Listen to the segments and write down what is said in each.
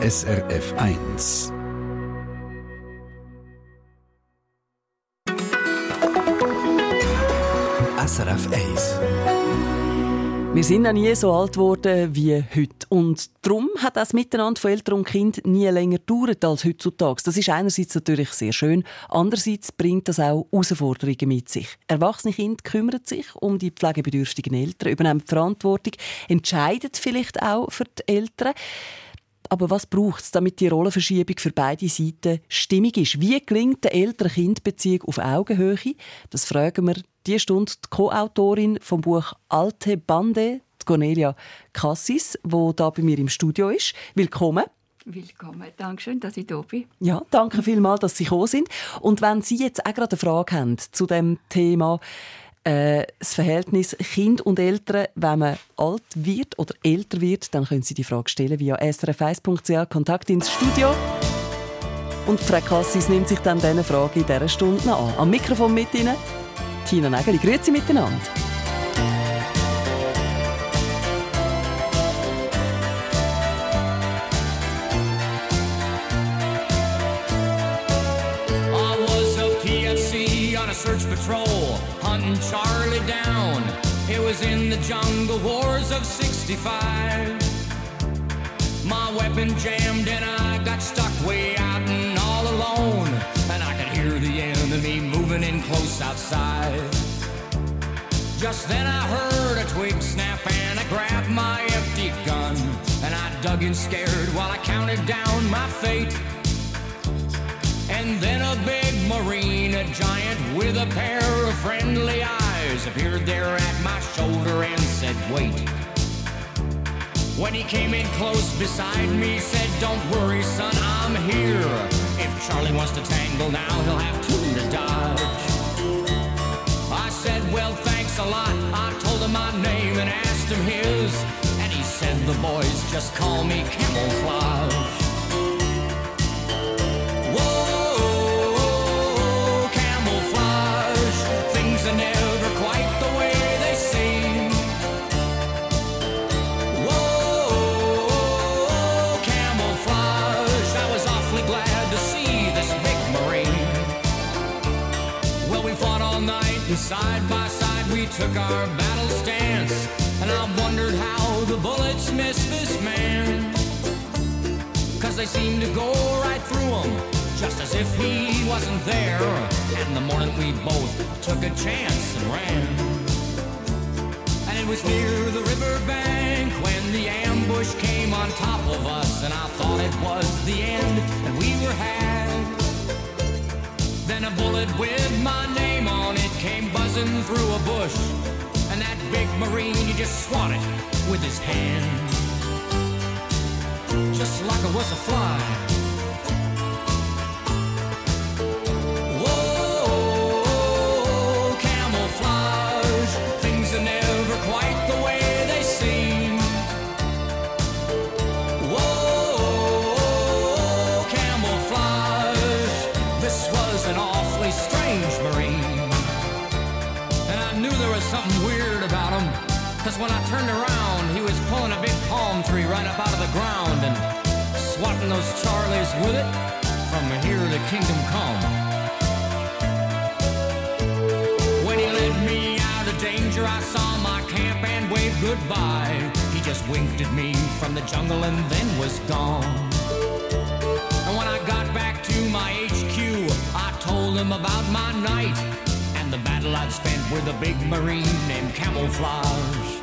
SRF 1. SRF 1. Wir sind noch nie so alt geworden wie heute. Und darum hat das Miteinander von Eltern und Kind nie länger gedauert als heutzutage. Das ist einerseits natürlich sehr schön, andererseits bringt das auch Herausforderungen mit sich. Erwachsene Kinder kümmern sich um die pflegebedürftigen Eltern, übernehmen die Verantwortung, entscheiden vielleicht auch für die Eltern. Aber was braucht es, damit die Rollenverschiebung für beide Seiten stimmig ist? Wie gelingt der Eltern-Kind-Beziehung auf Augenhöhe? Das fragen wir diese Stunde die Co-Autorin vom Buch Alte Bande, Cornelia Cassis, wo da bei mir im Studio ist. Willkommen. Willkommen. Dankeschön, dass ich da bin. Ja, danke vielmals, dass Sie gekommen sind. Und wenn Sie jetzt auch gerade eine Frage haben zu dem Thema, äh, das Verhältnis Kind und Eltern, wenn man alt wird oder älter wird, dann können Sie die Frage stellen via srf1.ch Kontakt ins Studio. Und Frau Cassis nimmt sich dann diese Frage in dieser Stunde an. Am Mikrofon mit Ihnen Tina Nägeli. Grüezi miteinander. search patrol, hunting Charlie down. It was in the jungle wars of 65. My weapon jammed and I got stuck way out and all alone. And I could hear the enemy moving in close outside. Just then I heard a twig snap and I grabbed my empty gun. And I dug in scared while I counted down my fate. And then a big marine, a giant with a pair of friendly eyes, appeared there at my shoulder and said, Wait. When he came in close beside me, said, Don't worry, son, I'm here. If Charlie wants to tangle now, he'll have two to dodge. I said, Well, thanks a lot. I told him my name and asked him his. And he said, The boys just call me camouflage. Took our battle stance, and I wondered how the bullets missed this man. Cause they seemed to go right through him, just as if he wasn't there. And the morning we both took a chance and ran. And it was near the river bank when the ambush came on top of us, and I thought it was the end, and we were had. Then a bullet with my name on it came buzzing through a bush. And that big marine, he just swatted with his hand. Just like it was a fly. When I turned around, he was pulling a big palm tree right up out of the ground and swatting those Charlies with it from here to kingdom come. When he led me out of danger, I saw my camp and waved goodbye. He just winked at me from the jungle and then was gone. And when I got back to my HQ, I told him about my night and the battle I'd spent with a big marine named Camouflage.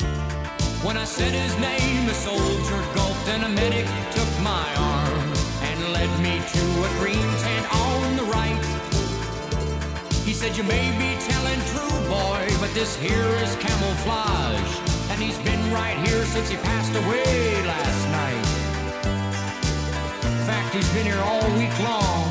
When I said his name, a soldier gulped and a medic took my arm and led me to a green tent on the right. He said, You may be telling true, boy, but this here is camouflage. And he's been right here since he passed away last night. In fact, he's been here all week long.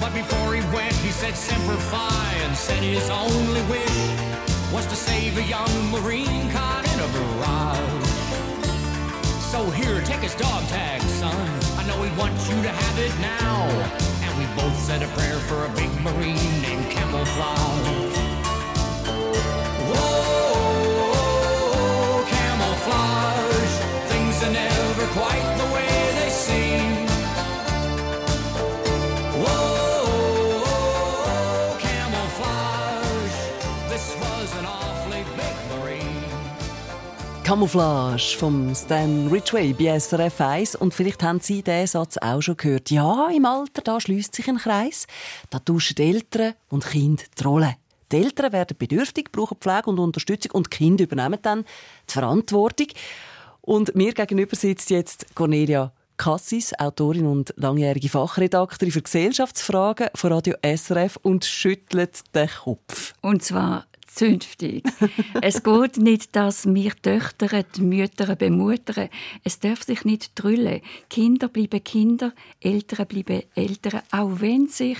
But before he went, he said Semper Fi and said his only wish was to save a young Marine caught in a barrage. So here, take his dog tag, son. I know he wants you to have it now. And we both said a prayer for a big Marine named Camouflage. Camouflage vom Stan Ridgway bei SRF 1. Und vielleicht haben Sie diesen Satz auch schon gehört. Ja, im Alter, da schließt sich ein Kreis. Da tauschen Eltern und Kinder die Rolle. Die Eltern werden bedürftig, brauchen Pflege und Unterstützung und die Kinder übernehmen dann die Verantwortung. Und mir gegenüber sitzt jetzt Cornelia Cassis, Autorin und langjährige Fachredaktorin für Gesellschaftsfragen von Radio SRF und schüttelt den Kopf. Und zwar zünftig. es geht nicht, dass wir Töchter die Mütter bemuttern. Es darf sich nicht drüllen. Kinder bleiben Kinder, Eltern bleiben Eltern, auch wenn sich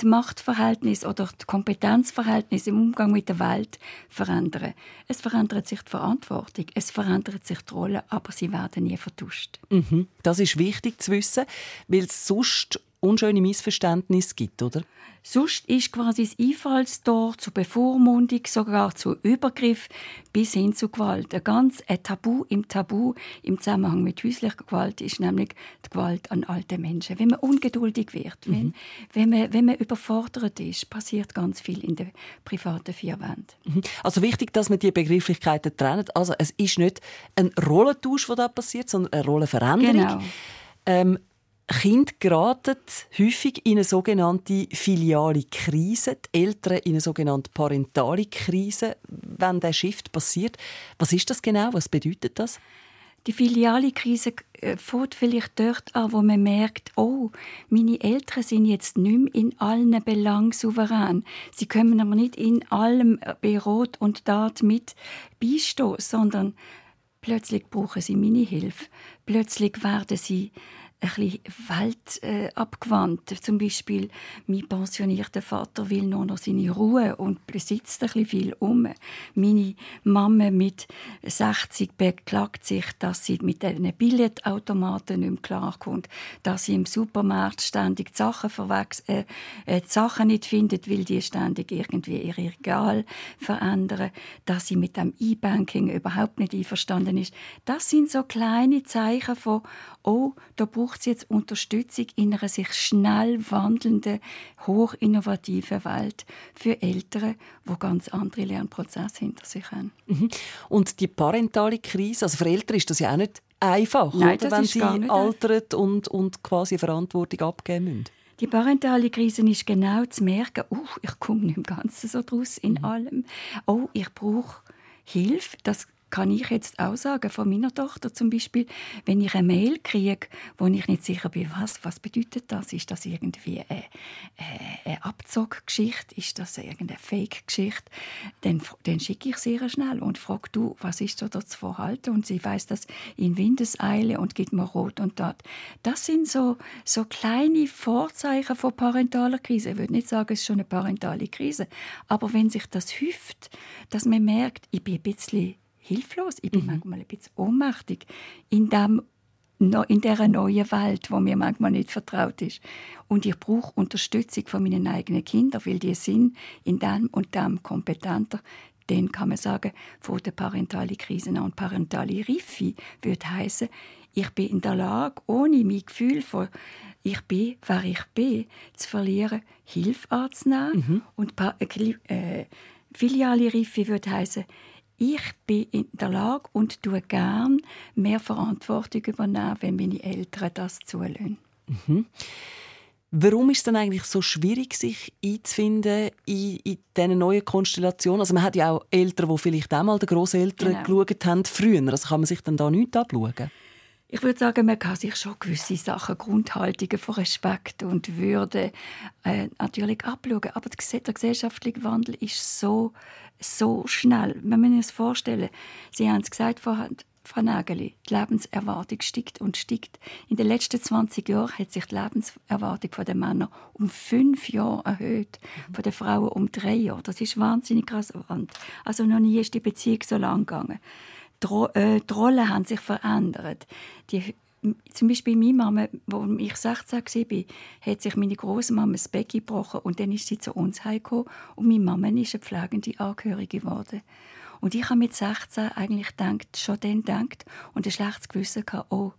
die Machtverhältnisse oder die Kompetenzverhältnisse im Umgang mit der Welt verändern. Es verändert sich die Verantwortung, es verändert sich die Rolle, aber sie werden nie vertuscht. Mhm. Das ist wichtig zu wissen, weil sonst unschöne Missverständnisse gibt, oder? Sonst ist quasi das Einfallstor zur Bevormundung, sogar zu Übergriff bis hin zu Gewalt. Ein ganz ein Tabu im Tabu im Zusammenhang mit häuslicher Gewalt ist nämlich die Gewalt an alte Menschen. Wenn man ungeduldig wird, mhm. wenn, wenn, man, wenn man überfordert ist, passiert ganz viel in den privaten vier Wänden. Mhm. Also wichtig, dass man die Begrifflichkeiten trennt. Also es ist nicht ein Rollentausch, der da passiert, sondern eine Rollenveränderung. Genau. Ähm, Kinder geraten häufig in eine sogenannte filiale Krise, die Eltern in eine sogenannte parentale Krise, wenn der Shift passiert. Was ist das genau? Was bedeutet das? Die filiale Krise äh, fängt vielleicht dort an, wo man merkt, oh, meine Eltern sind jetzt nicht mehr in allen Belangen souverän. Sie können aber nicht in allem bei Rot und Tat mit beistehen, sondern plötzlich brauchen sie meine Hilfe. Plötzlich werden sie ein bisschen weltabgewandt. Äh, Zum Beispiel, mein pensionierter Vater will nur noch seine Ruhe und besitzt ein bisschen viel um. Meine Mama mit 60 beklagt sich, dass sie mit den Billetautomaten nicht mehr klarkommt, dass sie im Supermarkt ständig die Sachen, verwechs äh, äh, die Sachen nicht findet, weil die ständig irgendwie ihr Regal verändern, dass sie mit dem E-Banking überhaupt nicht einverstanden ist. Das sind so kleine Zeichen von, oh, da braucht braucht es jetzt Unterstützung in einer sich schnell wandelnden, hochinnovativen Welt für Eltern, die ganz andere Lernprozesse hinter sich haben. Mhm. Und die parentale Krise, also für Eltern ist das ja auch nicht einfach, Nein, oder, wenn sie altern und, und quasi Verantwortung abgeben müssen. Die parentale Krise ist genau zu merken, oh, ich komme im Ganzen so draus in mhm. allem. Oh, ich brauche Hilfe. Das kann ich jetzt auch sagen, von meiner Tochter zum Beispiel, wenn ich eine Mail kriege, wo ich nicht sicher bin, was, was bedeutet das? Ist das irgendwie eine, eine Abzuggeschichte? Ist das irgendeine Fake-Geschichte? Dann, dann schicke ich sie schnell und frage, du, was ist da zu verhalten? Und sie weiß das in Windeseile und gibt mir Rot und Tat. Das sind so, so kleine Vorzeichen von parentaler Krise. Ich würde nicht sagen, es ist schon eine parentale Krise. Aber wenn sich das hüft, dass man merkt, ich bin ein bisschen hilflos. Ich bin mhm. manchmal ein bisschen ohnmächtig in dem in dieser neuen Welt, wo mir manchmal nicht vertraut ist. Und ich brauche Unterstützung von meinen eigenen Kindern, weil die sind in dem und dem kompetenter. Dann kann man sagen, von der parentalen Krise und parentale Reife würde heißen, ich bin in der Lage, ohne mein Gefühl von ich bin, wer ich bin, zu verlieren, Hilfe anzunehmen. Mhm. Und äh, filiale Reife würde heißen, ich bin in der Lage und tue gern mehr Verantwortung übernehmen, wenn meine Eltern das zulassen. Mhm. Warum ist es dann eigentlich so schwierig, sich einzufinden in, in diesen neuen Konstellationen? Also man hat ja auch Eltern, die vielleicht auch mal den Grosseltern genau. geschaut haben früher. Also kann man sich dann da nichts abschauen? Ich würde sagen, man kann sich schon gewisse Sachen, Grundhaltungen von Respekt und Würde äh, natürlich abschauen. Aber der gesellschaftliche Wandel ist so so schnell. Man muss sich vorstellen. Sie haben es gesagt vorhin, Frau Nageli, die Lebenserwartung steigt und steigt. In den letzten 20 Jahren hat sich die Lebenserwartung der Männer um fünf Jahre erhöht, von den Frauen um drei Jahre. Das ist wahnsinnig krass. Also noch nie ist die Beziehung so lang gegangen. Die, äh, die Rollen haben sich verändert. Die zum Beispiel meine Mama, als ich 16 war, hat sich meine Großmama das Becken gebrochen und dann ist sie zu uns heimgekommen und meine Mama ist eine pflegende Angehörige geworden. Und ich habe mit 16 eigentlich gedacht, schon dann gedacht und ein schlechtes Gewissen gehabt, oh,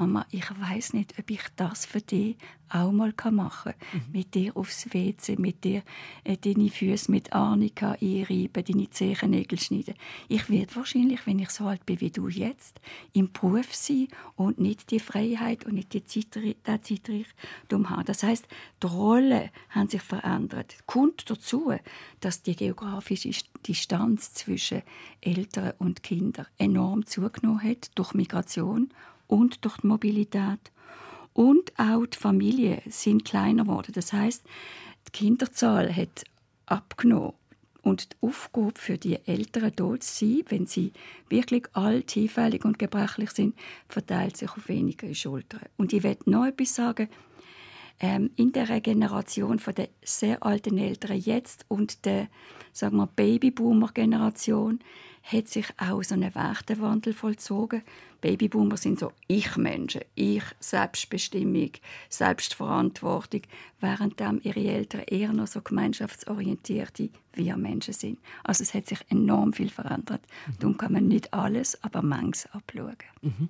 Mama, ich weiß nicht, ob ich das für dich auch mal machen kann. Mhm. Mit dir aufs WC, mit dir äh, deine Füße mit Arnika einreiben, deine Zehennägel schneiden. Ich werde wahrscheinlich, wenn ich so alt bin wie du jetzt, im Beruf sein und nicht die Freiheit und nicht die Zeitreichtum haben. Das heißt, die Rollen haben sich verändert. Kommt dazu, dass die geografische Distanz zwischen Eltern und Kindern enorm zugenommen hat durch Migration und durch die Mobilität. Und auch die Familien sind kleiner geworden. Das heißt, die Kinderzahl hat abgenommen. Und die Aufgabe für die Eltern dort zu sein, wenn sie wirklich alt, hinfällig und gebrechlich sind, verteilt sich auf weniger Schultern. Und ich werde noch etwas sagen. Ähm, in der Generation von der sehr alten Eltern jetzt und der sagen wir Babyboomer-Generation hat sich auch so ein Wertewandel vollzogen. Babyboomer sind so Ich-Menschen, Ich, Selbstbestimmung, Selbstverantwortung, während ihre Eltern eher noch so gemeinschaftsorientierte Wir-Menschen sind. Also es hat sich enorm viel verändert. Mhm. Darum kann man nicht alles, aber manches abschauen. Mhm.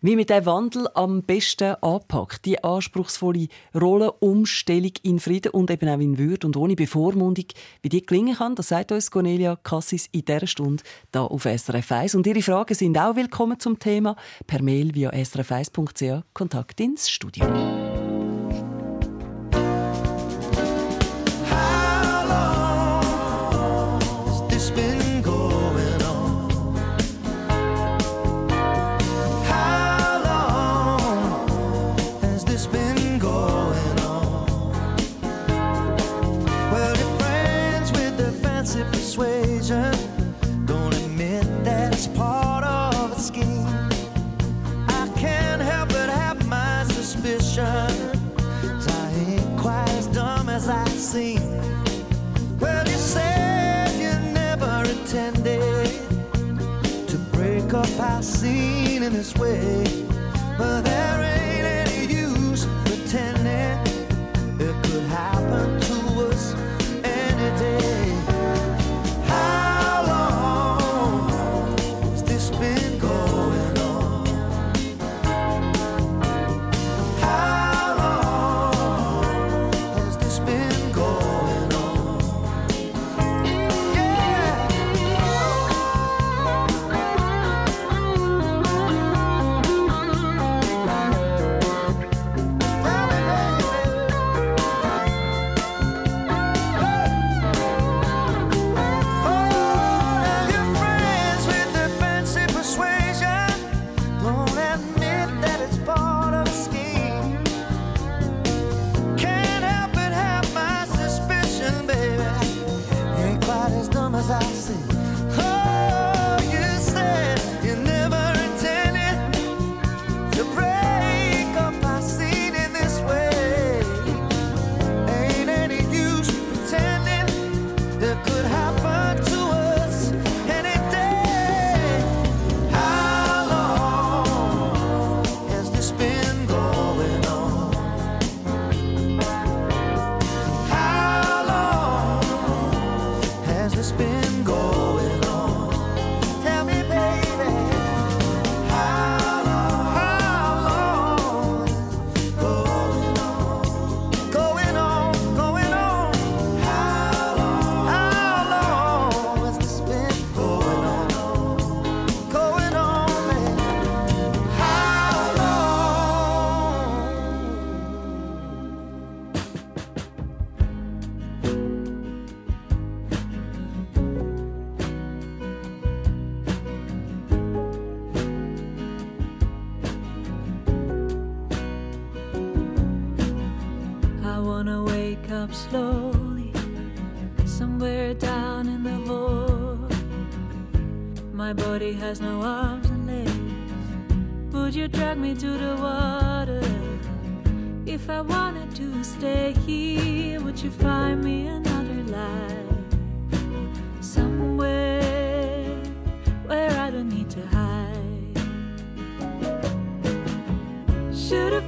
Wie mit dem Wandel am besten anpackt, die anspruchsvolle Rollenumstellung in Frieden und eben auch in Würde und ohne Bevormundung, wie die gelingen kann, das sagt uns Cornelia Cassis in dieser Stunde hier auf SRF 1. Und Ihre Fragen sind auch willkommen zum Thema per Mail via srf1.ch Kontakt ins Studio. Up slowly, somewhere down in the void. My body has no arms and legs. Would you drag me to the water? If I wanted to stay here, would you find me another life? Somewhere where I don't need to hide. Should have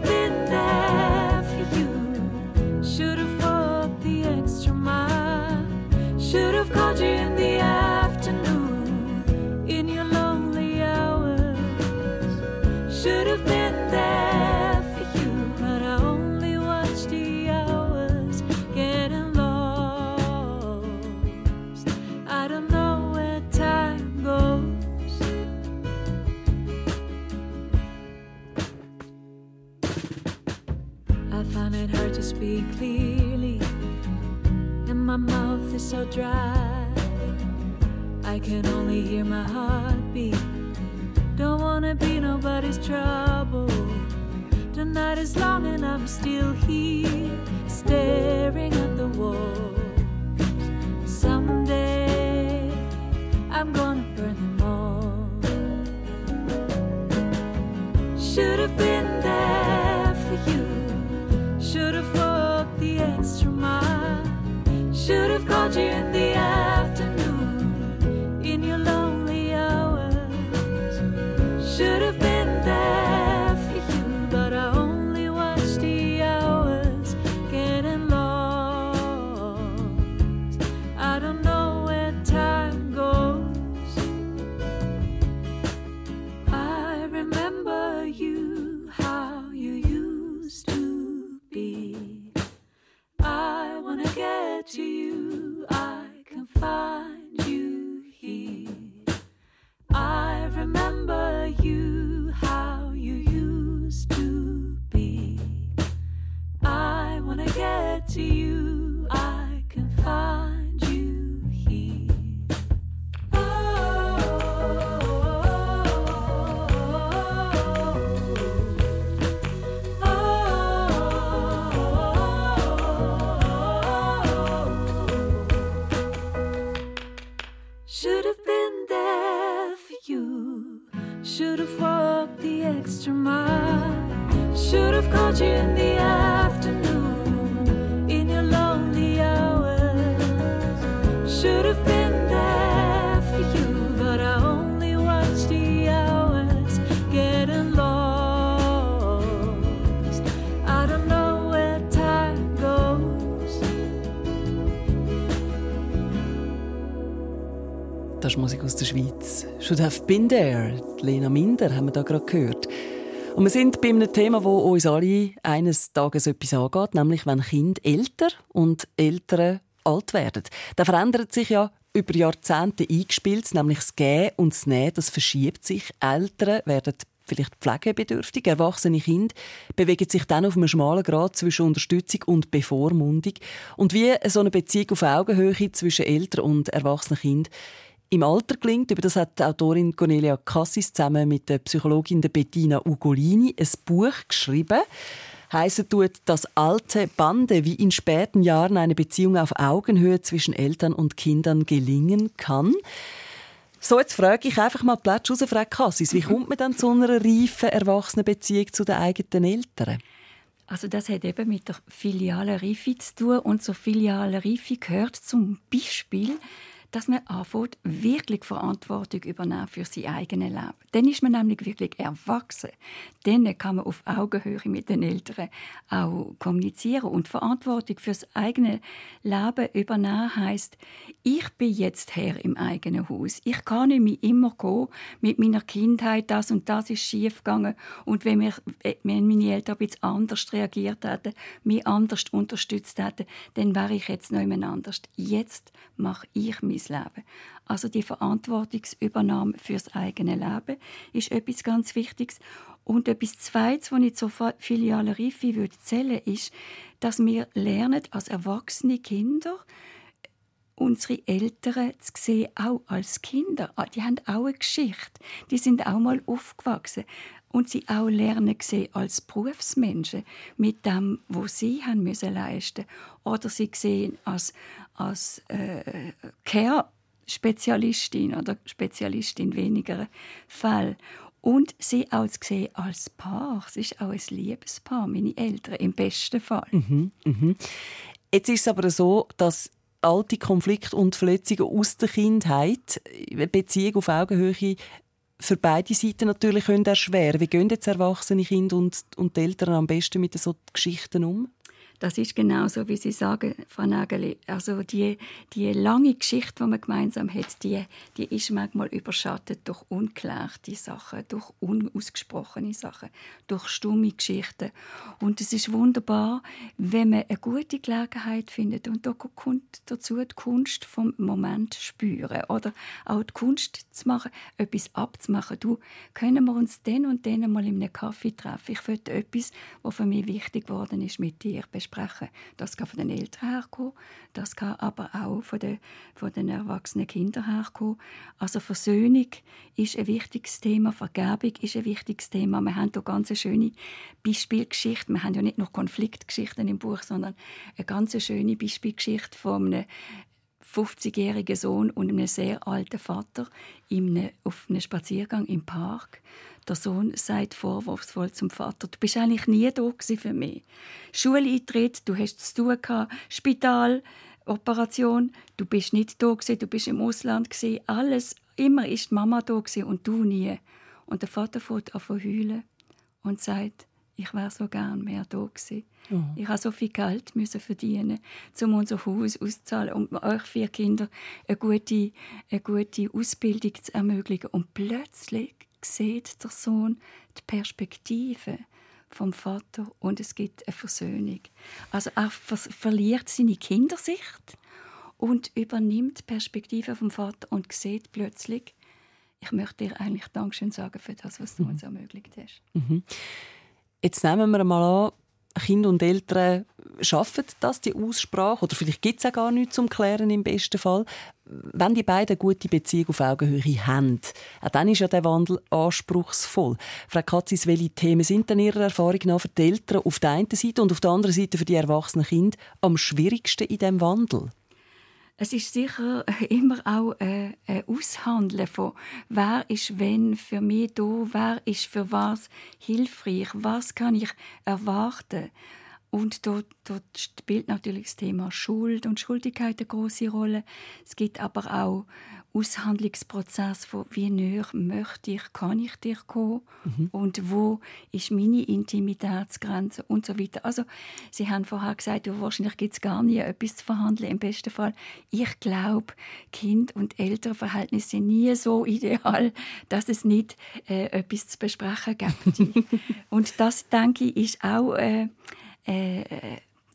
so dry. I can only hear my heartbeat. Don't wanna be nobody's trouble. The night is long and I'm still here, staring at the walls. Someday I'm gonna burn them all. Should have been Should have called you in the afternoon Should have been there. Lena Minder haben wir da gerade gehört. Und wir sind bei einem Thema, wo uns alle eines Tages etwas angeht, nämlich wenn Kinder älter und Eltern alt werden. Da verändert sich ja über Jahrzehnte eingespielt, nämlich das Gehen und das Nehmen, das verschiebt sich. Eltern werden vielleicht pflegebedürftig, erwachsene Kinder bewegen sich dann auf einem schmalen Grad zwischen Unterstützung und Bevormundung. Und wie so eine Beziehung auf Augenhöhe zwischen Eltern und erwachsenen Kind im Alter gelingt. Über das hat die Autorin Cornelia Cassis zusammen mit der Psychologin Bettina Ugolini ein Buch geschrieben. Heissen tut das alte Bande, wie in späten Jahren eine Beziehung auf Augenhöhe zwischen Eltern und Kindern gelingen kann. So, jetzt frage ich einfach mal Platz raus, Frau Cassis. Wie kommt man dann zu einer reifen, erwachsenen Beziehung zu den eigenen Eltern? Also das hat eben mit der filialen Reife zu tun und zur filialen Reife gehört zum Beispiel, dass man anfängt, wirklich Verantwortung übernehmen für sein eigenes Leben. Dann ist man nämlich wirklich erwachsen. Dann kann man auf Augenhöhe mit den Eltern auch kommunizieren und Verantwortung für das eigene Leben übernehmen heißt, ich bin jetzt Herr im eigenen Haus. Ich kann nicht mehr immer gehen mit meiner Kindheit, das und das ist schief gegangen und wenn, wir, wenn meine Eltern ein anders reagiert hätten, mich anders unterstützt hätten, dann wäre ich jetzt noch jemand anders. Jetzt mache ich mein Leben. Also die Verantwortungsübernahme fürs eigene Leben ist etwas ganz Wichtiges. Und etwas Zweites, was ich zur filialen Reife würde zählen, ist, dass wir lernen als erwachsene Kinder unsere Eltern zu sehen, auch als Kinder. Ah, Die haben auch eine Geschichte. Die sind auch mal aufgewachsen. Und sie auch lernen sehen als Berufsmenschen mit dem, was sie haben müssen leisten Oder sie sehen als, als äh, Care-Spezialistin oder Spezialistin in weniger Fällen. Und sie auch zu als Paar. Es ist auch ein Liebespaar, meine Eltern, im besten Fall. Jetzt ist es aber so, dass alte Konflikte und Verletzungen aus der Kindheit Beziehung auf Augenhöhe für beide Seiten natürlich können erschweren. Wie gehen jetzt erwachsene Kinder und, und Eltern am besten mit so Geschichten um? Das ist genau so, wie Sie sagen, Frau Nageli. Also die, die lange Geschichte, die man gemeinsam hat, die, die ist manchmal überschattet durch unklärte Sachen, durch unausgesprochene Sachen, durch stumme Geschichten. Und es ist wunderbar, wenn man eine gute Gelegenheit findet und da kommt dazu die Kunst vom Moment spüren oder auch die Kunst zu machen, etwas abzumachen. Du, können wir uns den und den mal in einem Kaffee treffen? Ich will etwas, was für mich wichtig geworden ist, mit dir besprechen sprechen. Das kann von den Eltern herkommen, das kann aber auch von den, von den erwachsenen Kindern herkommen. Also Versöhnung ist ein wichtiges Thema, Vergebung ist ein wichtiges Thema. Wir haben hier ganz schöne Beispielgeschichte. Wir haben ja nicht nur Konfliktgeschichten im Buch, sondern eine ganz schöne Beispielgeschichte von einem 50-jährigen Sohn und einem sehr alten Vater auf einem Spaziergang im Park. Der Sohn sagt vorwurfsvoll zum Vater, du bist eigentlich nie da für mich. Schuleintritt, du hast zu tun gehabt, Spital, Operation, du bist nicht da du bist im Ausland alles, immer ist die Mama da und du nie. Und der Vater fährt an zu heulen und sagt, ich wäre so gern mehr da gewesen. Oh. Ich habe so viel Geld müssen verdienen, um unser Haus auszahlen und um euch vier Kinder eine gute, eine gute Ausbildung zu ermöglichen. Und plötzlich sieht der Sohn die Perspektive vom Vater und es gibt eine Versöhnung. Also er verliert seine Kindersicht und übernimmt die Perspektive vom Vater und sieht plötzlich, ich möchte dir eigentlich Dankeschön sagen für das, was du mhm. uns ermöglicht hast. Mhm. Jetzt nehmen wir mal an, Kinder und Eltern schaffen das, die Aussprache, oder vielleicht gibt es auch gar nichts zum Klären im besten Fall. Wenn die beiden eine gute Beziehung auf Augenhöhe haben, auch dann ist ja der Wandel anspruchsvoll. Frau Katzis, welche Themen sind denn Ihrer Erfahrung nach für die Eltern auf der einen Seite und auf der anderen Seite für die erwachsenen Kinder am schwierigsten in diesem Wandel? Es ist sicher immer auch ein, ein Aushandeln von, wer ist wenn für mich da, wer ist für was hilfreich, was kann ich erwarten. Und dort, dort spielt natürlich das Thema Schuld und Schuldigkeit eine große Rolle. Es gibt aber auch Aushandlungsprozess von wie näher möchte ich, kann ich dir kommen mhm. und wo ist meine Intimitätsgrenze und so weiter. Also Sie haben vorher gesagt, ja, wahrscheinlich gibt es gar nie etwas zu verhandeln im besten Fall. Ich glaube, Kind- und Elternverhältnisse sind nie so ideal, dass es nicht äh, etwas zu besprechen gibt. und das, denke ich, ist auch äh, äh,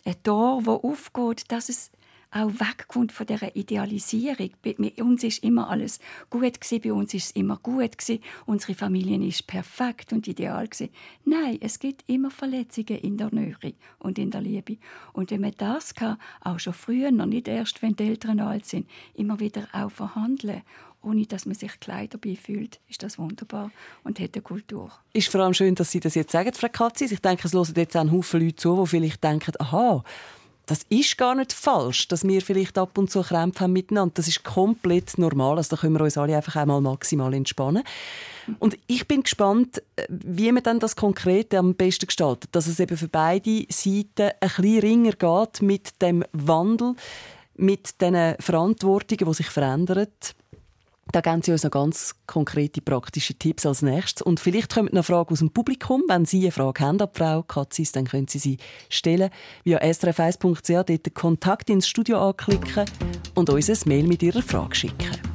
ein Tor, wo aufgeht, dass es auch wegkommt von dieser Idealisierung. Bei uns ist immer alles gut bei uns ist es immer gut unsere Familie ist perfekt und ideal. Nein, es gibt immer Verletzungen in der Nähe und in der Liebe. Und wenn man das kann, auch schon früher, nicht erst, wenn die Eltern alt sind, immer wieder auch verhandeln ohne dass man sich klein dabei fühlt, ist das wunderbar und hat eine Kultur. Ist vor allem schön, dass Sie das jetzt sagen, Frau Katzis. Ich denke, es hören jetzt auch ein Haufen Leute zu, die vielleicht denken, aha, das ist gar nicht falsch, dass wir vielleicht ab und zu Krämpfe haben miteinander. Das ist komplett normal. Also da können wir uns alle einfach einmal maximal entspannen. Und ich bin gespannt, wie man dann das Konkrete am besten gestaltet. Dass es eben für beide Seiten ein bisschen ringer geht mit dem Wandel, mit den Verantwortungen, die sich verändern. Da geben Sie uns noch ganz konkrete, praktische Tipps als nächstes. Und vielleicht kommt eine Frage aus dem Publikum. Wenn Sie eine Frage haben ab Frau Katzis, dann können Sie sie stellen via srf1.ch, dort den Kontakt ins Studio anklicken und uns ein Mail mit Ihrer Frage schicken.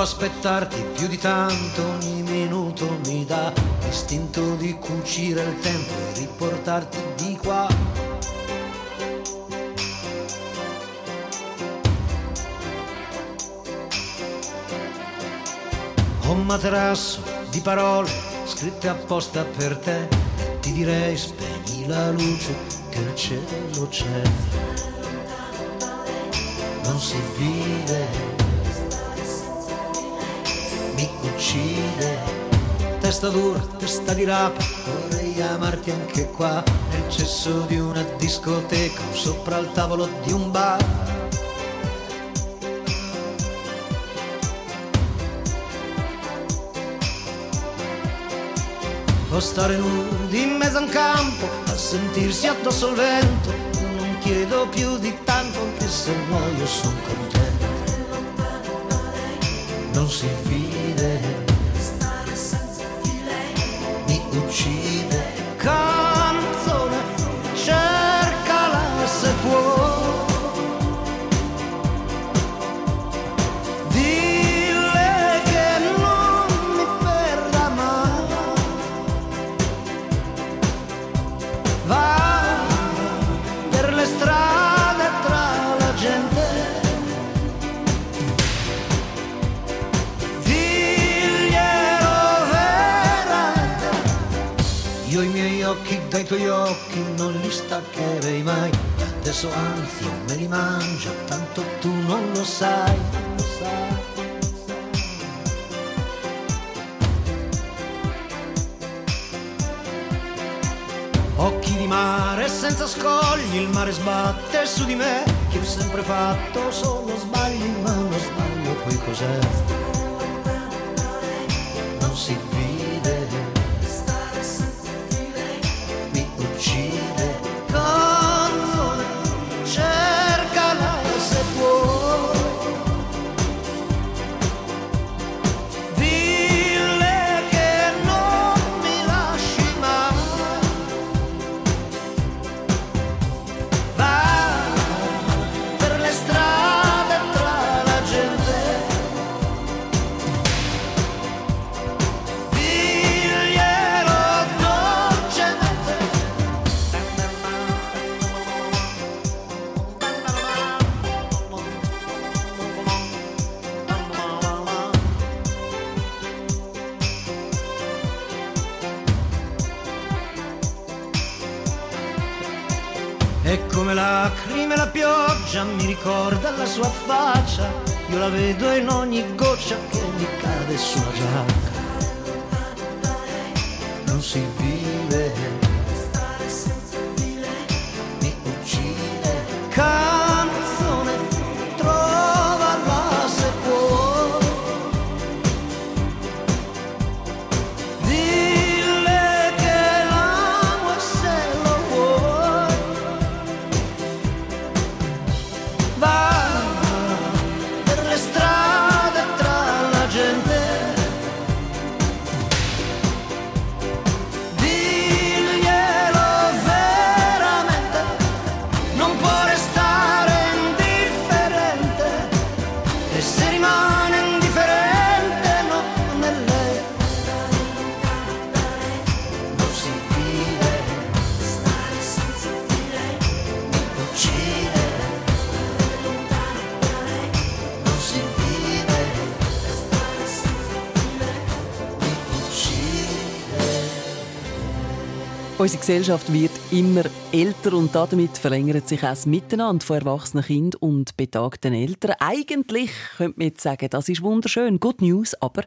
Aspettarti più di tanto, ogni minuto mi dà l'istinto di cucire il tempo e riportarti di qua. Ho un materasso di parole scritte apposta per te e ti direi spegni la luce che il cielo c'è. Non si vive uccide. Testa dura, testa di rapa, vorrei amarti anche qua, nel cesso di una discoteca sopra il tavolo di un bar. O stare nudi in mezzo a un campo, a sentirsi addosso al vento, non chiedo più di tanto, anche se muoio son contento non si vide. She tuoi occhi non li staccherei mai Adesso anzi me li mangio Tanto tu non lo sai, lo. Occhi di mare senza scogli, il mare sbatte su di me, che ho sempre fatto solo sbagli, ma uno sbaglio poi cos'è? Pioggia mi ricorda la sua faccia, io la vedo in ogni goccia che mi cade sulla giacca. Non si vive, Unsere Gesellschaft wird immer älter und damit verlängert sich auch das Miteinander von erwachsenen Kindern und betagten Eltern. Eigentlich könnte man jetzt sagen, das ist wunderschön, good news, aber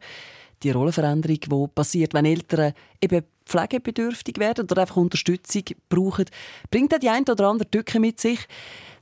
die Rollenveränderung, die passiert, wenn Eltern eben pflegebedürftig werden oder einfach Unterstützung brauchen, bringt auch die ein oder andere Tücke mit sich.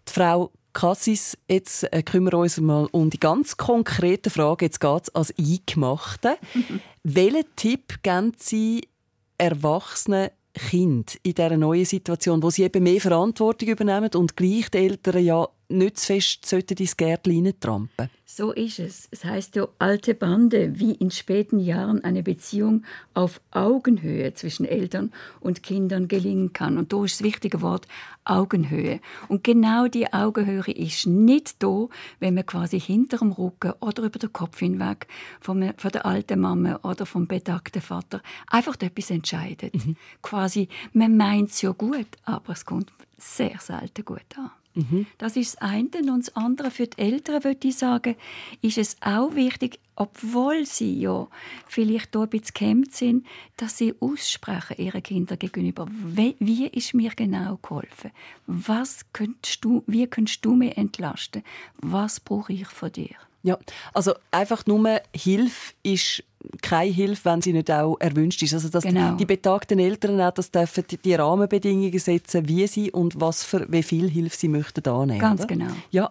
Die Frau Cassis, jetzt äh, kümmern wir uns mal um die ganz konkrete Frage. Jetzt geht es als Eingemachte. Welchen Tipp geben Sie Erwachsenen Kind in dieser neuen Situation, wo sie eben mehr Verantwortung übernehmen und gleich die Eltern ja nicht zu fest sollten ins Gärtchen trampen So ist es. Es heißt ja alte Bande, wie in späten Jahren eine Beziehung auf Augenhöhe zwischen Eltern und Kindern gelingen kann. Und da ist das wichtige Wort Augenhöhe. Und genau die Augenhöhe ist nicht da, wenn man quasi hinter dem Rücken oder über den Kopf hinweg von, von der alten Mama oder vom betagten Vater einfach etwas entscheidet. Mhm. Quasi, man meint es ja gut, aber es kommt sehr selten gut an. Mhm. Das ist das eine. Und das andere für die Eltern, würde ich sagen, ist es auch wichtig, obwohl sie ja vielleicht hier ein bisschen gehemmt sind, dass sie aussprechen ihren Kindern gegenüber. Wie, ist mir genau geholfen? Was könntest du, wie könntest du mich entlasten? Was brauche ich von dir? Ja, also einfach nur Hilfe ist keine Hilfe, wenn sie nicht auch erwünscht ist. Also dass genau. die betagten Eltern auch das dürfen die Rahmenbedingungen setzen, wie sie und was für wie viel Hilfe sie möchten annehmen. Ganz oder? genau. Ja.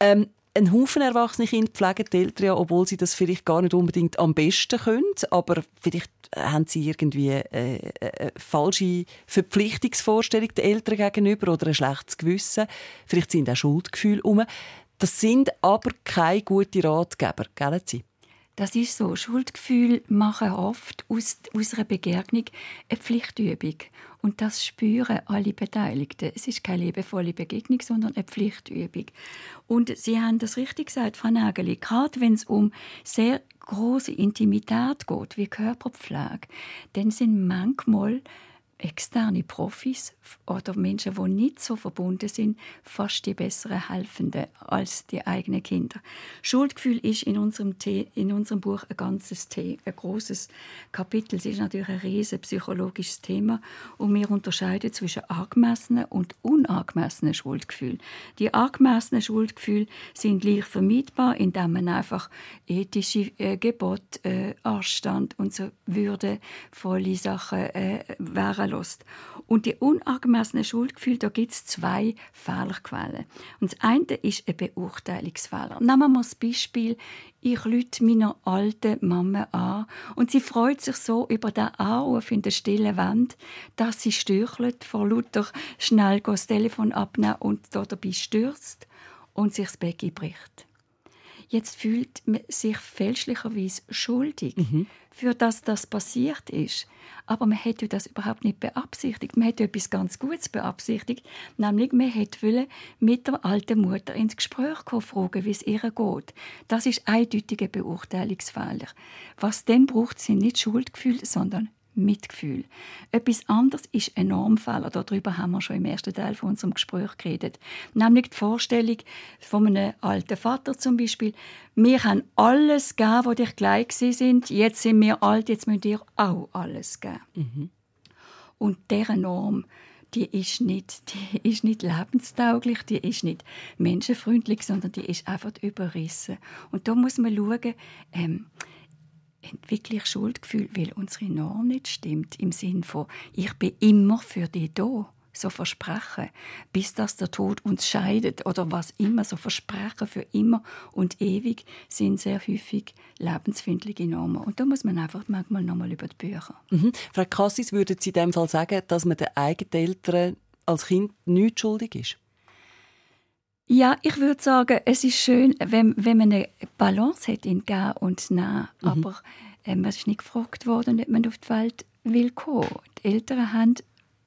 Ähm, ein Haufen erwachsene Kinder pflegen die Eltern ja, obwohl sie das vielleicht gar nicht unbedingt am besten können, aber vielleicht haben sie irgendwie äh, äh, äh falsche Verpflichtungsvorstellungen den Eltern gegenüber oder ein schlechtes Gewissen. Vielleicht sind auch Schuldgefühle um. Das sind aber keine guten Ratgeber, gell Sie? Das ist so. Schuldgefühle machen oft aus, aus einer Begegnung eine Pflichtübung. Und das spüren alle Beteiligten. Es ist keine liebevolle Begegnung, sondern eine Pflichtübung. Und Sie haben das richtig gesagt, Frau Nageli. Gerade wenn es um sehr große Intimität geht, wie Körperpflege, dann sind manchmal externe Profis oder Menschen, die nicht so verbunden sind, fast die besseren Helfenden als die eigenen Kinder. Schuldgefühl ist in unserem, The in unserem Buch ein ganzes The ein großes Kapitel. Es ist natürlich ein riesen psychologisches Thema und wir unterscheiden zwischen angemessenen und unangemessenen Schuldgefühl. Die angemessenen Schuldgefühle sind leicht vermeidbar, indem man einfach ethische äh, Gebote, äh, Anstand und so würdevolle Sachen äh, wären lässt. Und die unangemessene Schuldgefühl, da gibt es zwei Fehlerquellen. Und das eine ist ein Beurteilungsfehler. Nehmen wir das Beispiel, ich lüte meiner alten Mama an und sie freut sich so über den Anruf in der stillen Wand, dass sie stürchelt vor lauter schnell das Telefon abnehmen und dabei stürzt und sich das Becken bricht. Jetzt fühlt man sich fälschlicherweise schuldig, mhm. Für das das passiert ist. Aber man hätte das überhaupt nicht beabsichtigt. Man hätte etwas ganz Gutes beabsichtigt, nämlich man hätte mit der alten Mutter ins Gespräch kommen, fragen, wie es ihr geht. Das ist eindeutiger Beurteilungsfehler. Was dann braucht, sind nicht Schuldgefühle, sondern Mitgefühl. Etwas anderes ist ein Normfehler. Darüber haben wir schon im ersten Teil von unserem Gespräch geredet. Nämlich die Vorstellung von einem alten Vater zum Beispiel. Wir haben alles gegeben, wo dich gleich sind. Jetzt sind wir alt, jetzt müsst ihr auch alles geben. Mhm. Und dieser Norm, die ist, nicht, die ist nicht lebenstauglich, die ist nicht menschenfreundlich, sondern die ist einfach überrissen. Und da muss man schauen, ähm, entwickle ich Schuldgefühl, weil unsere Norm nicht stimmt. Im Sinn von, ich bin immer für dich da. So Versprechen, bis dass der Tod uns scheidet oder was immer, so Versprechen für immer und ewig sind sehr häufig lebensfindliche Normen. Und da muss man einfach manchmal nochmal über die Bücher. Mhm. Frau Cassis, würden Sie in dem Fall sagen, dass man den eigenen Eltern als Kind nicht schuldig ist? Ja, ich würde sagen, es ist schön, wenn, wenn man eine Balance hat in Gehen und Nehmen. Mhm. Aber ähm, es ist nicht gefragt worden, ob man auf die Welt will kommen. Die Eltern haben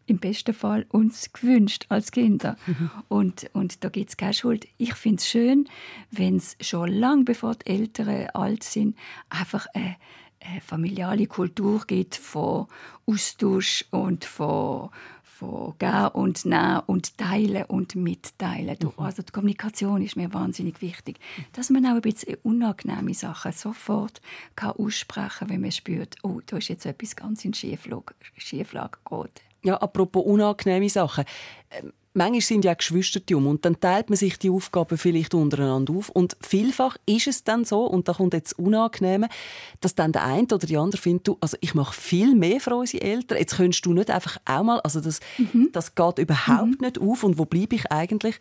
im besten Fall uns gewünscht als Kinder. Mhm. Und, und da gibt es keine Schuld. Ich finde es schön, wenn es schon lange bevor die Eltern alt sind, einfach eine, eine familiale Kultur gibt von Austausch und von von geben und nehmen und teilen und mitteilen. Mhm. Also die Kommunikation ist mir wahnsinnig wichtig. Dass man auch ein bisschen unangenehme Sachen sofort kann aussprechen kann, wenn man spürt, oh, da ist jetzt etwas ganz in Schieflage, Schieflage geht. Ja, apropos unangenehme Sachen. Ähm, manchmal sind ja Geschwister um und dann teilt man sich die Aufgaben vielleicht untereinander auf und vielfach ist es dann so und da kommt jetzt Unangenehme, dass dann der eine oder die andere findet, du, also ich mache viel mehr für unsere Eltern, jetzt könntest du nicht einfach auch mal, also das, mhm. das geht überhaupt mhm. nicht auf und wo bleibe ich eigentlich?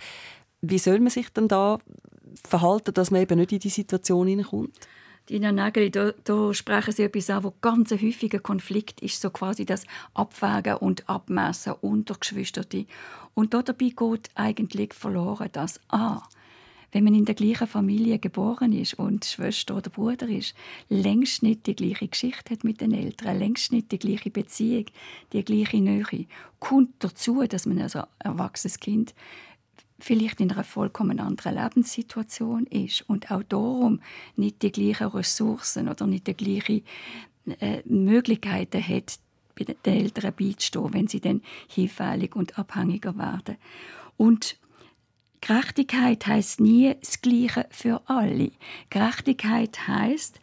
Wie soll man sich dann da verhalten, dass man eben nicht in die Situation hineinkommt? Dina Nageli, da, da sprechen Sie etwas an, wo ganz ein häufiger Konflikt ist, so quasi das Abwägen und Abmessen unter Geschwistern. Und dabei geht eigentlich verloren, dass A, wenn man in der gleichen Familie geboren ist und Schwester oder Bruder ist, längst nicht die gleiche Geschichte hat mit den Eltern, längst nicht die gleiche Beziehung, die gleiche Nähe, kommt dazu, dass man als erwachsenes Kind vielleicht in einer vollkommen anderen Lebenssituation ist und auch darum nicht die gleichen Ressourcen oder nicht die gleichen äh, Möglichkeiten hat, bei den Eltern beizustehen, wenn sie dann hinfällig und abhängiger werden. Und Gerechtigkeit heißt nie das Gleiche für alle. Gerechtigkeit heißt,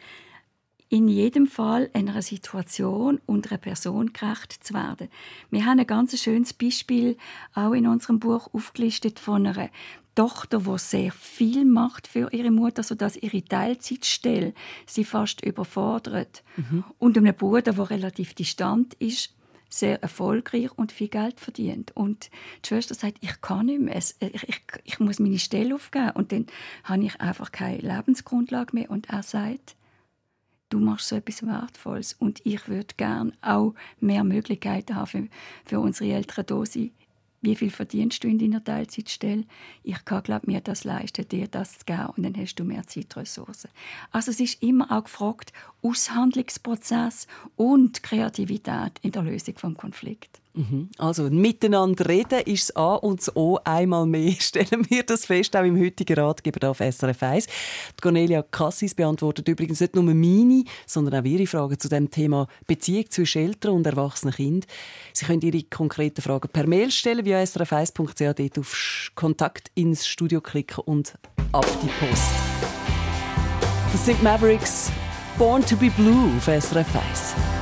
in jedem Fall einer Situation und einer Person gerecht zu werden. Wir haben ein ganz schönes Beispiel auch in unserem Buch aufgelistet von einer Tochter, die sehr viel macht für ihre Mutter, sodass ihre Teilzeitstelle sie fast überfordert. Mhm. Und einem Bruder, der relativ distant ist, sehr erfolgreich und viel Geld verdient. Und die Schwester sagt, ich kann nicht mehr, ich, ich, ich muss meine Stelle aufgeben. Und dann habe ich einfach keine Lebensgrundlage mehr. Und er sagt, du machst so etwas Wertvolles und ich würde gerne auch mehr Möglichkeiten haben für, für unsere Eltern da sein. Wie viel verdienst du in deiner Teilzeitstelle? Ich kann, glaube mir das leisten, dir das zu geben und dann hast du mehr Zeitressourcen. Also es ist immer auch gefragt, Aushandlungsprozess und Kreativität in der Lösung des Konflikts. Mhm. Also miteinander reden ist das A und das O einmal mehr. Stellen wir das fest, auch im heutigen Ratgeber auf SRF 1. Die Cornelia Cassis beantwortet übrigens nicht nur meine, sondern auch Ihre Fragen zu dem Thema Beziehung zwischen Eltern und erwachsenen Kindern. Sie können Ihre konkreten Fragen per Mail stellen via srf1.ch, dort auf Kontakt ins Studio klicken und ab die Post. Das sind Mavericks Born to be Blue auf SRF 1.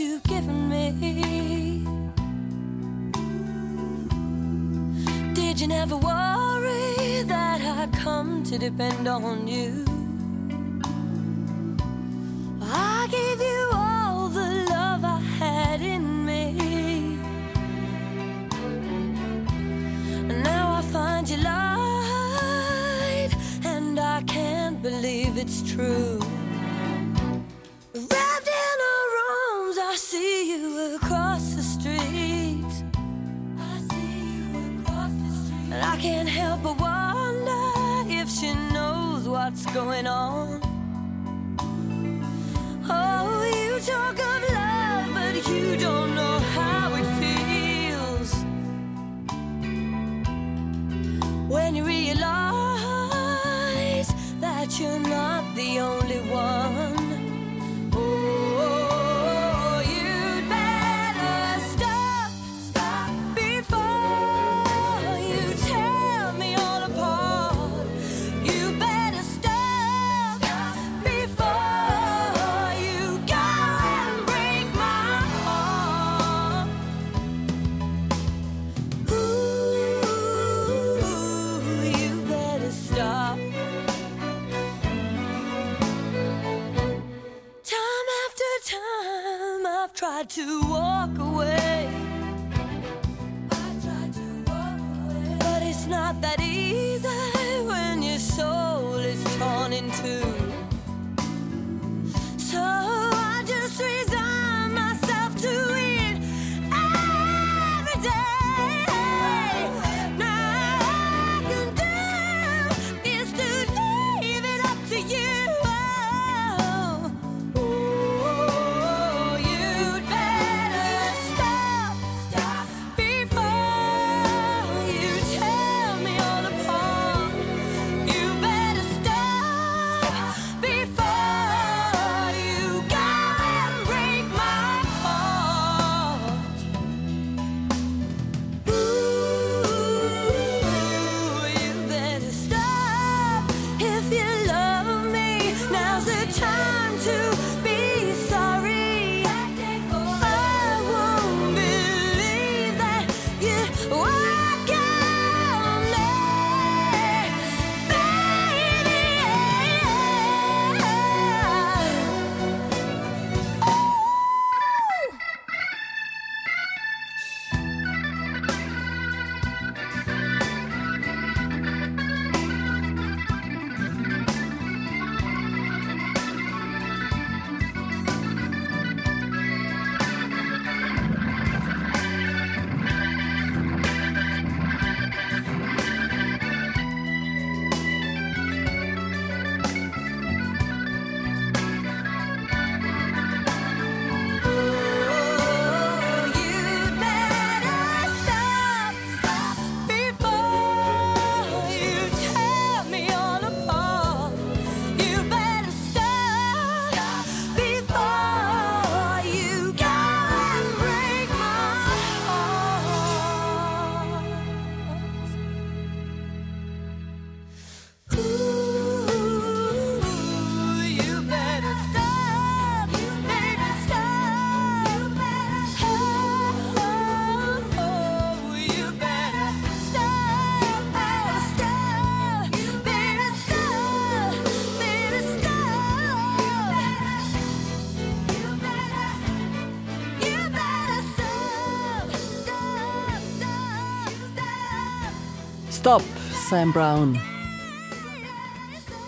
You've given me. Did you never worry that I'd come to depend on you? I gave you all the love I had in me. And now I find you lied, and I can't believe it's true. Going on. Stop. Sam Brown.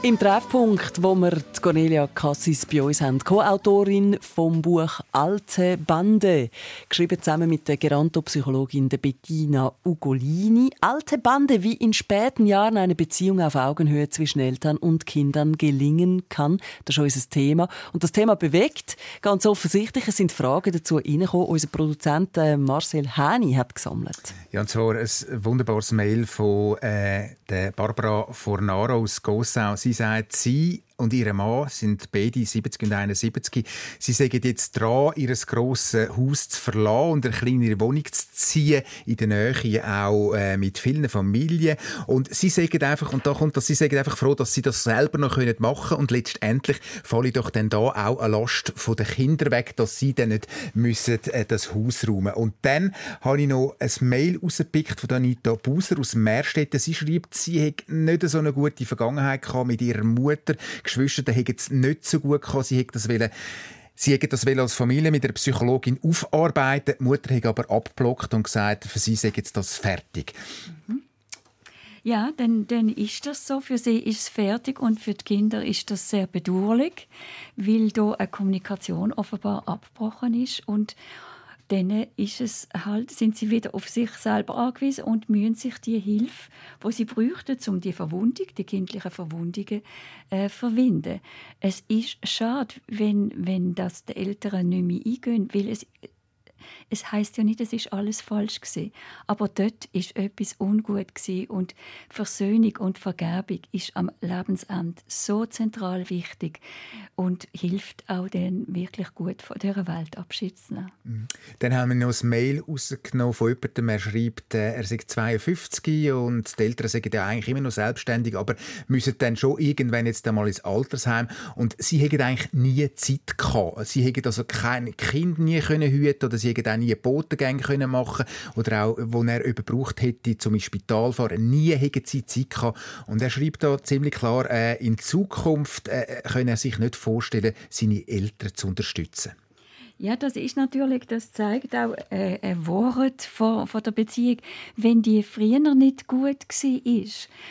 Im Treffpunkt, wo wir die Cornelia Cassis bei uns haben, Co-Autorin vom Buch «Alte Bande», geschrieben zusammen mit der Gerontopsychologin Bettina Ugolini. «Alte Bande, wie in späten Jahren eine Beziehung auf Augenhöhe zwischen Eltern und Kindern gelingen kann». Das ist unser Thema. Und das Thema bewegt ganz offensichtlich. Es sind Fragen dazu reingekommen. Unser Produzent äh, Marcel Häni hat gesammelt. Ja, und zwar ein wunderbares Mail von äh, der Barbara Fornaro aus Gossau. Sie sagt, sie und ihr Mann sind beide 70 und 71. Sie sagen jetzt dran, ihr grosses Haus zu verlassen und eine kleinere Wohnung zu ziehen, in der Nähe auch äh, mit vielen Familien. Und sie sagen einfach, und da kommt das, sie sagen einfach froh, dass sie das selber noch machen können und letztendlich falle doch dann da auch eine Last von den Kindern weg, dass sie dann nicht müssen, äh, das Haus räumen Und dann habe ich noch ein Mail rausgepickt von Anita Buser aus Meerstetten. Sie schreibt, sie hätte nicht so eine gute Vergangenheit gehabt mit ihrer Mutter. Geschwister hätten es nicht so gut gehabt. Sie hätte das wollen Sie hätten das als Familie mit der Psychologin aufarbeiten. Die Mutter hat aber abgeblockt und gesagt, für sie sei jetzt das fertig. Mhm. Ja, dann, dann ist das so. Für sie ist es fertig und für die Kinder ist das sehr bedauerlich, weil da eine Kommunikation offenbar abgebrochen ist und dann ist es halt, sind sie wieder auf sich selber angewiesen und müssen sich die Hilfe, wo sie bräuchten, um die Verwundung, die kindlichen Verwundungen, äh, verwinden. Es ist schade, wenn, wenn das die Eltern nicht mehr eingehen, weil es es heißt ja nicht, es ist alles falsch gewesen, aber dort ist etwas ungut gewesen und Versöhnung und Vergebung ist am Lebensende so zentral wichtig und hilft auch dann wirklich gut von dieser Welt nehmen. Mhm. Dann haben wir noch ein Mail rausgenommen von jemandem, er schreibt, äh, er sei 52 und die Eltern sagen ja eigentlich immer noch selbstständig, aber müssen dann schon irgendwann jetzt einmal ins Altersheim und sie hätten eigentlich nie Zeit gehabt. Sie hätten also kein Kind nie können hüten oder sie nie Botengänge können machen oder auch, wo er überbraucht hätte, zum Spital fahren. Nie hätte sie Zeit gehabt. Und er schreibt da ziemlich klar, äh, in Zukunft äh, könne er sich nicht vorstellen, seine Eltern zu unterstützen. Ja, das ist natürlich, das zeigt auch äh, ein Wort von, von der Beziehung. Wenn die früher nicht gut war,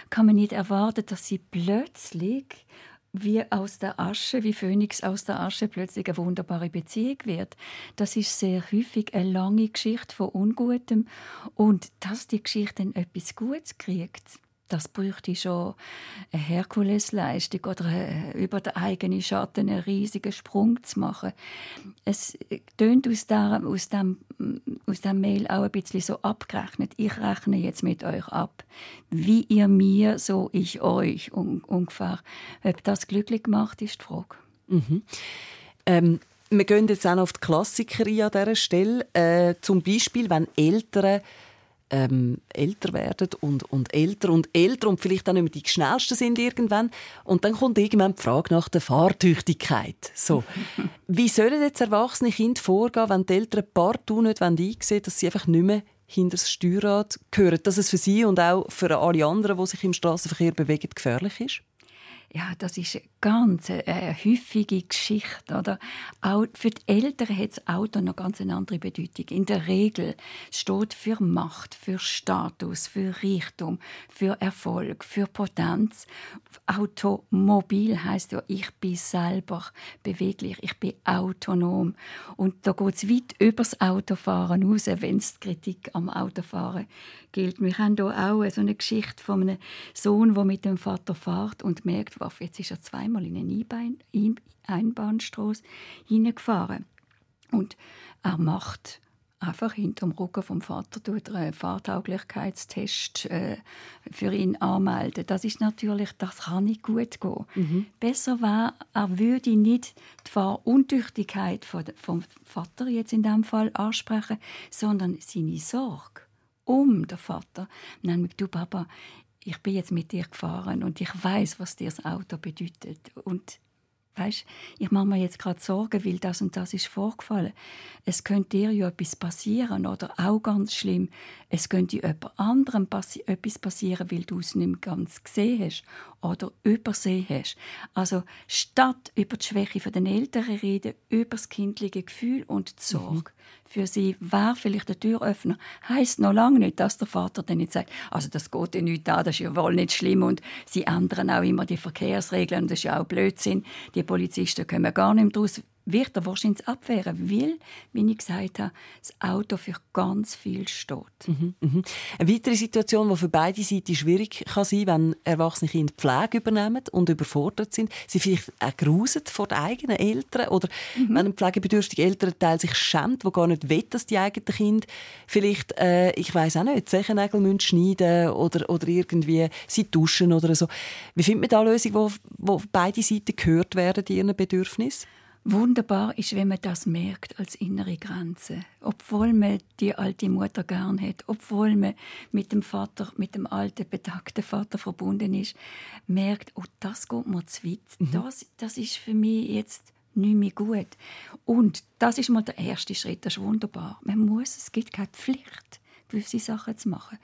kann man nicht erwarten, dass sie plötzlich wie aus der Asche, wie Phönix aus der Asche plötzlich eine wunderbare Beziehung wird. Das ist sehr häufig eine lange Geschichte von Ungutem und dass die Geschichte dann etwas Gutes kriegt, das bräuchte schon eine Herkulesleistung oder eine, über den eigenen Schatten einen riesigen Sprung zu machen. Es tönt aus, der, aus, aus dem Mail auch ein bisschen so abgerechnet. Ich rechne jetzt mit euch ab. Wie ihr mir, so ich euch un ungefähr. Ob das glücklich macht, ist die Frage. Mhm. Ähm, wir gehen jetzt auch noch auf die Klassiker an dieser Stelle. Äh, zum Beispiel, wenn Eltern ähm, älter werden und, und älter und älter und vielleicht auch nicht mehr die schnellsten sind irgendwann. Und dann kommt irgendwann die Frage nach der Fahrtüchtigkeit. So. Wie sollen jetzt erwachsene Kinder vorgehen, wenn die Eltern partout nicht einsehen dass sie einfach nicht mehr hinter das Steuerrad gehören, dass es für sie und auch für alle anderen, die sich im Straßenverkehr bewegen, gefährlich ist? Ja, das ist eine ganz äh, häufige Geschichte. Oder? Auch für die Eltern hat das Auto noch ganz eine andere Bedeutung. In der Regel steht für Macht, für Status, für Reichtum, für Erfolg, für Potenz. Automobil heißt ja, ich bin selber beweglich, ich bin autonom. Und da geht es weit über das Autofahren raus, wenn es Kritik am Autofahren gilt. Wir haben hier auch so eine Geschichte von einem Sohn, der mit dem Vater fährt und merkt, wow, jetzt ist er zweimal in eine Einbahnstraße hineingefahren. Und er macht einfach hinterm Rücken vom Vater tut einen Fahrtauglichkeitstest äh, für ihn anmelden. Das ist natürlich, das kann nicht gut gehen. Mhm. Besser wäre, er würde nicht die Fahruntüchtigkeit vom Vater jetzt in dem Fall ansprechen, sondern seine Sorge um den Vater. Nämlich, du Papa, ich bin jetzt mit dir gefahren und ich weiß, was dir das Auto bedeutet. Und weißt, ich mache mir jetzt gerade Sorgen, weil das und das ist vorgefallen. Es könnte dir ja etwas passieren oder auch ganz schlimm, es könnte jemand anderem passi etwas passieren, weil du es nicht ganz gesehen hast oder übersehen hast. Also statt über die Schwäche der Eltern reden, über das kindliche Gefühl und die Sorge. Mhm für sie wäre vielleicht der Türöffner. Heißt noch lange nicht, dass der Vater dann nicht sagt, also das geht ja nicht an, das ist ja wohl nicht schlimm und sie ändern auch immer die Verkehrsregeln das ist ja auch Blödsinn. Die Polizisten kommen gar nicht mehr daraus, wird er wahrscheinlich abwehren, weil, wie ich gesagt habe, das Auto für ganz viel steht. Mhm, mhm. Eine weitere Situation, die für beide Seiten schwierig kann sein wenn erwachsene Kinder Pflege übernehmen und überfordert sind. Sie vielleicht auch grusen vor den eigenen Eltern oder mhm. wenn ein pflegebedürftiger Elternteil sich schämt, wo gar nicht will, dass die eigenen Kinder vielleicht, äh, ich weiß auch nicht, Zechennägel müssen schneiden oder, oder irgendwie sie duschen oder so. Wie findet man da eine Lösung, wo, wo beide Seiten gehört werden, in ihren Bedürfnissen? Wunderbar ist, wenn man das merkt als innere Grenze. Obwohl man die alte Mutter gern hat, obwohl man mit dem Vater, mit dem alten, betagten Vater verbunden ist, merkt, oh, das geht mir zu weit. Mhm. Das, das ist für mich jetzt nicht mehr gut. Und das ist mal der erste Schritt, das ist wunderbar. Man muss, es gibt keine Pflicht, gewisse Sachen zu machen.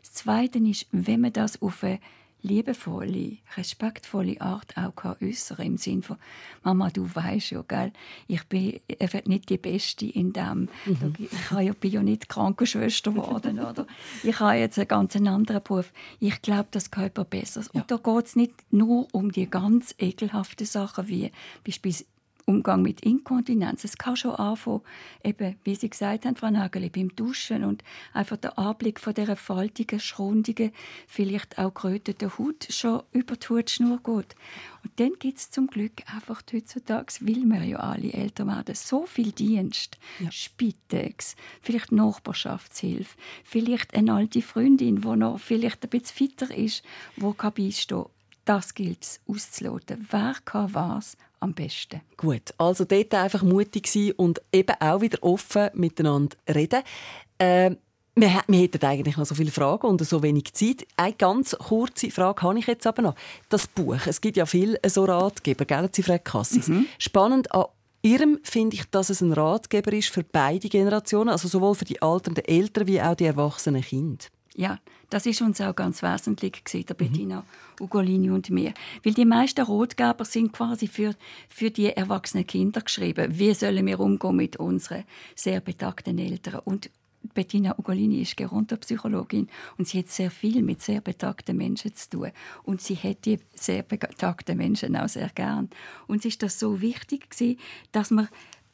Das Zweite ist, wenn man das auf eine liebevolle, respektvolle Art auch kann äußern im Sinne von Mama, du weißt ja, gell, ich bin nicht die Beste in dem. Mhm. Ich ja, bin ja nicht Krankenschwester geworden oder ich habe jetzt einen ganz anderen Beruf. Ich glaube, das gehört besser. Ja. Und da geht es nicht nur um die ganz ekelhaften Sachen wie beispielsweise Umgang mit Inkontinenz. Es kann schon anfangen, eben, wie Sie gesagt haben, Frau Nageli, beim Duschen und einfach der Anblick von dieser faltigen, schrundigen, vielleicht auch geröteten Haut schon über die Hutschnur geht. Und dann gibt es zum Glück einfach heutzutage, weil wir ja alle älter werden, so viel Dienst, ja. Spitex, vielleicht Nachbarschaftshilfe, vielleicht eine alte Freundin, die noch vielleicht ein bisschen fitter ist, die kann beistehen das gilt es auszuloten. Wer kann was am besten? Gut, also dort einfach mutig sein und eben auch wieder offen miteinander reden. Äh, wir, wir hätten eigentlich noch so viele Fragen und so wenig Zeit. Eine ganz kurze Frage habe ich jetzt aber noch. Das Buch, es gibt ja viele so Ratgeber, gell, Fred Cassis. Mhm. Spannend an Ihrem finde ich, dass es ein Ratgeber ist für beide Generationen, also sowohl für die alternden Eltern wie auch die erwachsenen Kinder. Ja, das ist uns auch ganz wesentlich gewesen, der mhm. Bettina Ugolini und mir. Weil die meisten Rotgeber sind quasi für, für die erwachsenen Kinder geschrieben. Wie sollen wir umgehen mit unseren sehr betagten Eltern? Und Bettina Ugolini ist Gerontopsychologin und sie hat sehr viel mit sehr betagten Menschen zu tun. Und sie hat die sehr betagten Menschen auch sehr gern. Und es ist das so wichtig gewesen, dass man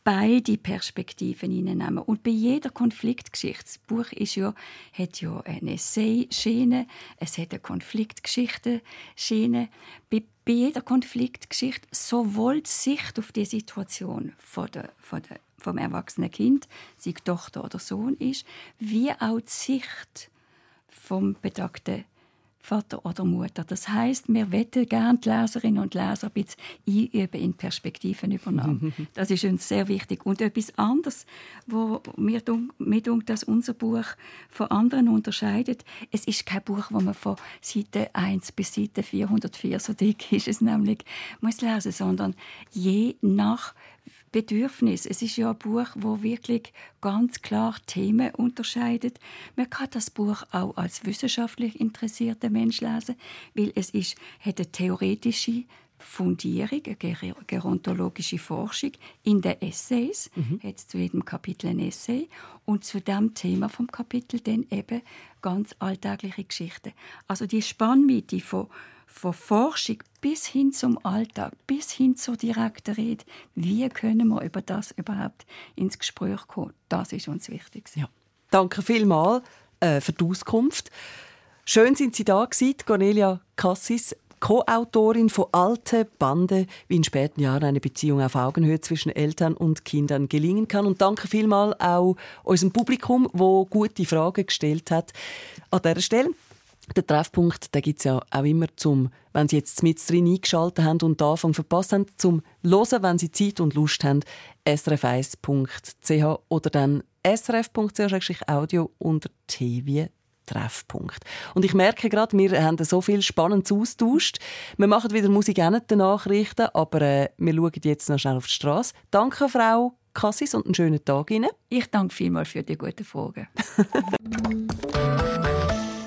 beide Perspektiven hineinnehmen. Und bei jeder Konfliktgeschichte, das Buch ist ja, hat ja eine Essay-Schiene, es hat eine Konfliktgeschichte-Schiene. Bei, bei jeder Konfliktgeschichte sowohl die Sicht auf die Situation von der, von der, vom erwachsenen Kind, sei Tochter oder Sohn ist, wie auch die Sicht vom betagten Vater oder Mutter. Das heißt, wir wetten gerne die Leserinnen und Leser ein bisschen einüben in Perspektiven übernehmen. Das ist uns sehr wichtig. Und etwas anderes, wo mir, mir denkt, dass unser Buch von anderen unterscheidet, es ist kein Buch, wo man von Seite 1 bis Seite 404 so dick ist es nämlich muss lesen, sondern je nach Bedürfnis. Es ist ja ein Buch, wo wirklich ganz klar Themen unterscheidet. Man kann das Buch auch als wissenschaftlich interessierter Mensch lesen, weil es ist, hat eine theoretische Fundierung, eine gerontologische Forschung in den Essays, mhm. hat zu jedem Kapitel ein Essay und zu dem Thema vom Kapitel dann eben ganz alltägliche Geschichten. Also die Spannweite von von Forschung bis hin zum Alltag, bis hin zur direkten Rede. Wie können wir über das überhaupt ins Gespräch kommen? Das ist uns wichtig. Ja. Danke vielmals äh, für die Auskunft. Schön sind Sie da gewesen, Cornelia Cassis, Co-Autorin von Alte Bande, wie in späten Jahren eine Beziehung auf Augenhöhe zwischen Eltern und Kindern gelingen kann. Und danke vielmals auch unserem Publikum, wo gute Fragen gestellt hat. An dieser Stelle der Treffpunkt gibt es ja auch immer zum, wenn Sie jetzt mit drin eingeschaltet haben und den Anfang verpasst haben, zum Hören, wenn Sie Zeit und Lust haben, srf1.ch oder dann srf.ch-audio unter TV Treffpunkt. Und ich merke gerade, wir haben so viel Spannendes austauscht. Wir machen wieder Musik auch nicht Nachrichten, aber äh, wir schauen jetzt noch schnell auf die Straße. Danke, Frau Cassis, und einen schönen Tag Ihnen. Ich danke vielmals für die guten Fragen.